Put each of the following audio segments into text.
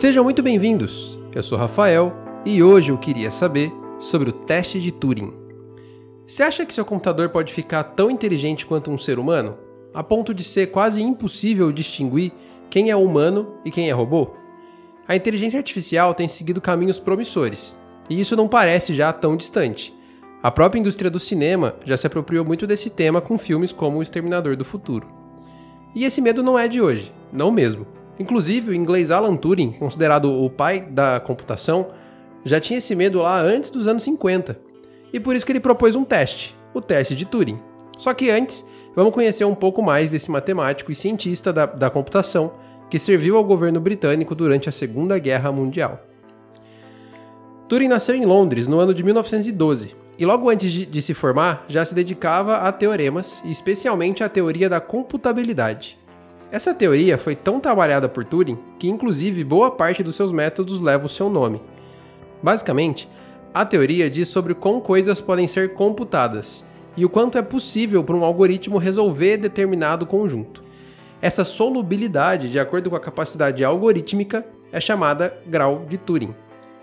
Sejam muito bem-vindos. Eu sou Rafael e hoje eu queria saber sobre o teste de Turing. Você acha que seu computador pode ficar tão inteligente quanto um ser humano, a ponto de ser quase impossível distinguir quem é humano e quem é robô? A inteligência artificial tem seguido caminhos promissores, e isso não parece já tão distante. A própria indústria do cinema já se apropriou muito desse tema com filmes como O Exterminador do Futuro. E esse medo não é de hoje, não mesmo. Inclusive, o inglês Alan Turing, considerado o pai da computação, já tinha esse medo lá antes dos anos 50. E por isso que ele propôs um teste, o teste de Turing. Só que antes, vamos conhecer um pouco mais desse matemático e cientista da, da computação que serviu ao governo britânico durante a Segunda Guerra Mundial. Turing nasceu em Londres no ano de 1912 e logo antes de, de, se formar já se dedicava a teoremas e especialmente à teoria da computabilidade. Essa teoria foi tão trabalhada por Turing que, inclusive, boa parte dos seus métodos leva o seu nome. Basicamente, a teoria diz sobre como coisas podem ser computadas e o quanto é possível para um algoritmo resolver determinado conjunto. Essa solubilidade, de acordo com a capacidade algorítmica, é chamada grau de Turing.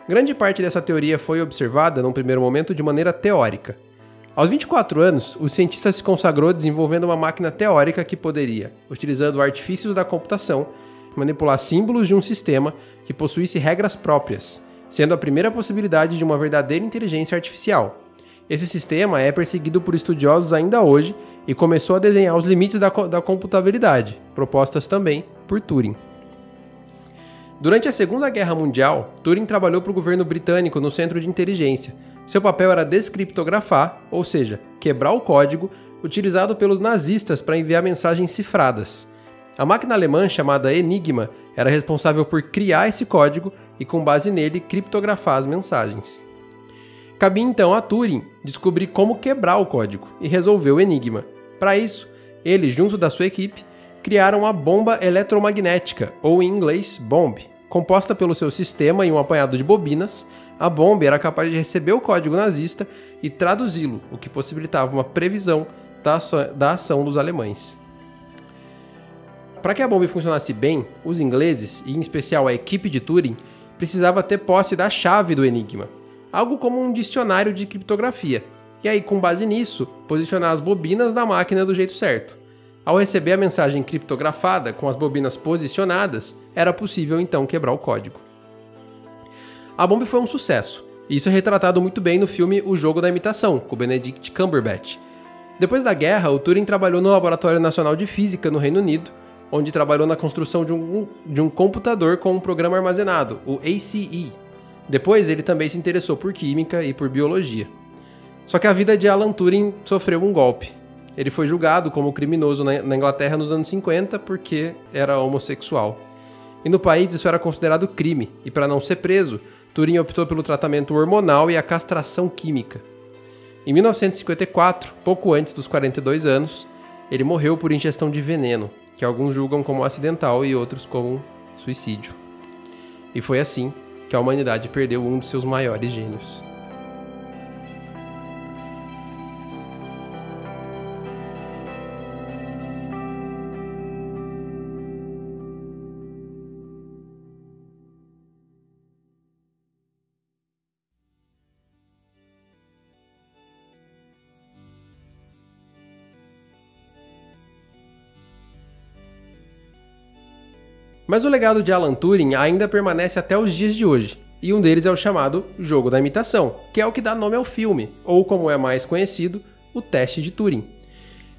Grande parte dessa teoria foi observada, num primeiro momento, de maneira teórica, aos 24 anos, o cientista se consagrou desenvolvendo uma máquina teórica que poderia, utilizando artifícios da computação, manipular símbolos de um sistema que possuísse regras próprias, sendo a primeira possibilidade de uma verdadeira inteligência artificial. Esse sistema é perseguido por estudiosos ainda hoje e começou a desenhar os limites da, da computabilidade, propostas também por Turing. Durante a Segunda Guerra Mundial, Turing trabalhou para o governo britânico no Centro de Inteligência, seu papel era descriptografar, ou seja, quebrar o código utilizado pelos nazistas para enviar mensagens cifradas. A máquina alemã chamada Enigma era responsável por criar esse código e, com base nele, criptografar as mensagens. Cabia então a Turing descobrir como quebrar o código e resolver o enigma. Para isso, ele, junto da sua equipe, criaram a bomba eletromagnética, ou em inglês, bomb, composta pelo seu sistema e um apanhado de bobinas, a bomba era capaz de receber o código nazista e traduzi-lo, o que possibilitava uma previsão da ação dos alemães. Para que a bomba funcionasse bem, os ingleses, e em especial a equipe de Turing, precisava ter posse da chave do enigma, algo como um dicionário de criptografia, e aí, com base nisso, posicionar as bobinas da máquina do jeito certo. Ao receber a mensagem criptografada com as bobinas posicionadas, era possível então quebrar o código. A bomba foi um sucesso, isso é retratado muito bem no filme O Jogo da Imitação, com Benedict Cumberbatch. Depois da guerra, o Turing trabalhou no Laboratório Nacional de Física no Reino Unido, onde trabalhou na construção de um, de um computador com um programa armazenado, o ACE. Depois, ele também se interessou por química e por biologia. Só que a vida de Alan Turing sofreu um golpe. Ele foi julgado como criminoso na Inglaterra nos anos 50 porque era homossexual. E no país isso era considerado crime, e para não ser preso, Turing optou pelo tratamento hormonal e a castração química. Em 1954, pouco antes dos 42 anos, ele morreu por ingestão de veneno, que alguns julgam como acidental e outros como suicídio. E foi assim que a humanidade perdeu um de seus maiores gênios. Mas o legado de Alan Turing ainda permanece até os dias de hoje, e um deles é o chamado jogo da imitação, que é o que dá nome ao filme, ou como é mais conhecido, o teste de Turing.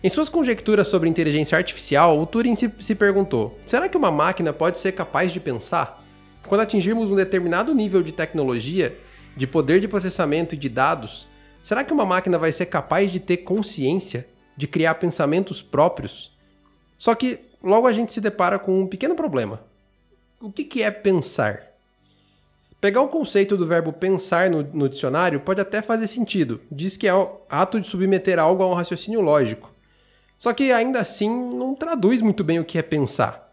Em suas conjecturas sobre inteligência artificial, o Turing se, se perguntou: será que uma máquina pode ser capaz de pensar? Quando atingirmos um determinado nível de tecnologia, de poder de processamento e de dados, será que uma máquina vai ser capaz de ter consciência, de criar pensamentos próprios? Só que logo a gente se depara com um pequeno problema. O que, que é pensar? Pegar o conceito do verbo pensar no, no, dicionário pode até fazer sentido. Diz que é o ato de submeter algo a um raciocínio lógico. Só que ainda assim não traduz muito bem o que é pensar.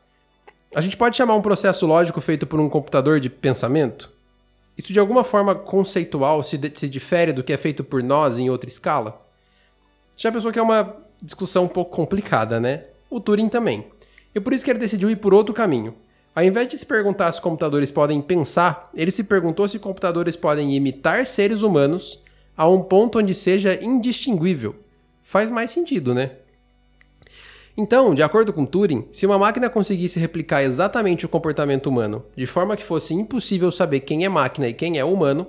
A gente pode chamar um processo lógico feito por um computador de pensamento? Isso de alguma forma conceitual se, se difere do que é feito por nós em outra escala? Já pensou que é uma discussão um pouco complicada, né? O Turing também. E por isso que ele decidiu ir por outro caminho. Ao invés de se perguntar se computadores podem pensar, ele se perguntou se computadores podem imitar seres humanos a um ponto onde seja indistinguível. Faz mais sentido, né? Então, de acordo com Turing, se uma máquina conseguisse replicar exatamente o comportamento humano, de forma que fosse impossível saber quem é máquina e quem é humano,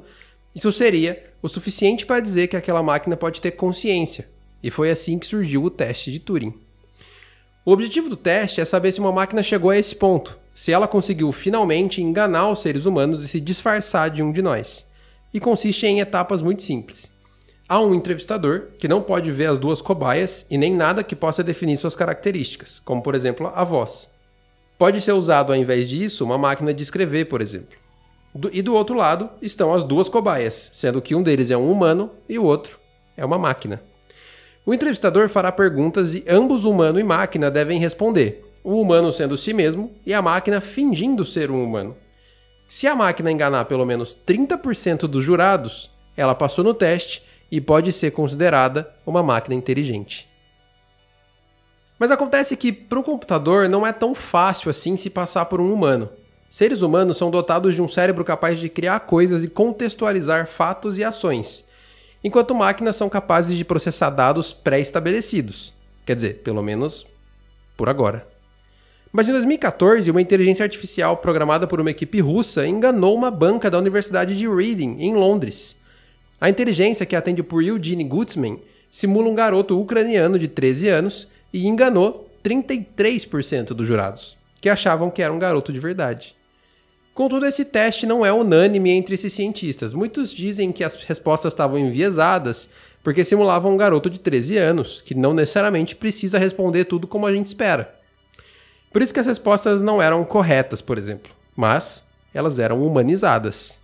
isso seria o suficiente para dizer que aquela máquina pode ter consciência. E foi assim que surgiu o teste de Turing. O objetivo do teste é saber se uma máquina chegou a esse ponto, se ela conseguiu finalmente enganar os seres humanos e se disfarçar de um de nós. E consiste em etapas muito simples. Há um entrevistador que não pode ver as duas cobaias e nem nada que possa definir suas características, como por exemplo a voz. Pode ser usado ao invés disso uma máquina de escrever, por exemplo. Do, e do outro lado estão as duas cobaias, sendo que um deles é um humano e o outro é uma máquina. O entrevistador fará perguntas e ambos, humano e máquina, devem responder, o humano sendo si mesmo e a máquina fingindo ser um humano. Se a máquina enganar pelo menos 30% dos jurados, ela passou no teste e pode ser considerada uma máquina inteligente. Mas acontece que para um computador não é tão fácil assim se passar por um humano. Seres humanos são dotados de um cérebro capaz de criar coisas e contextualizar fatos e ações, enquanto máquinas são capazes de processar dados pré-estabelecidos. Quer dizer, pelo menos por agora. Mas em 2014, uma inteligência artificial programada por uma equipe russa enganou uma banca da Universidade de Reading, em Londres. A inteligência, que atende por Eugene Gutzman, simula um garoto ucraniano de 13 anos e enganou 33% dos jurados, que achavam que era um garoto de verdade. Contudo, esse teste não é unânime entre esses cientistas. Muitos dizem que as respostas estavam enviesadas porque simulavam um garoto de 13 anos, que não necessariamente precisa responder tudo como a gente espera. Por isso que as respostas não eram corretas, por exemplo, mas elas eram humanizadas.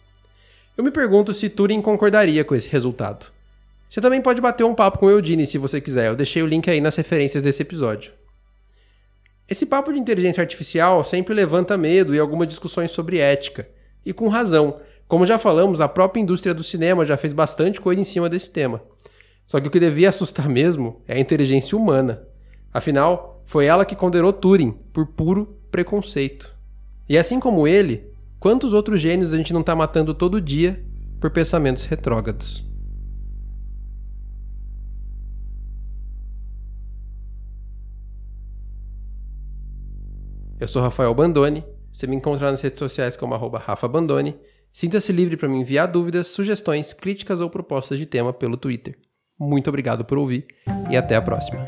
Eu me pergunto se Turing concordaria com esse resultado. Você também pode bater um papo com o Eudine se você quiser, eu deixei o link aí nas referências desse episódio. Esse papo de inteligência artificial sempre levanta medo e algumas discussões sobre ética. E com razão. Como já falamos, a própria indústria do cinema já fez bastante coisa em cima desse tema. Só que o que devia assustar mesmo é a inteligência humana. Afinal, foi ela que condenou Turing por puro preconceito. E assim como ele, quantos outros gênios a gente não está matando todo dia por pensamentos retrógrados? Eu sou Rafael Bandone. Você me encontra nas redes sociais como arroba Rafa Bandone. Sinta-se livre para me enviar dúvidas, sugestões, críticas ou propostas de tema pelo Twitter. Muito obrigado por ouvir e até a próxima.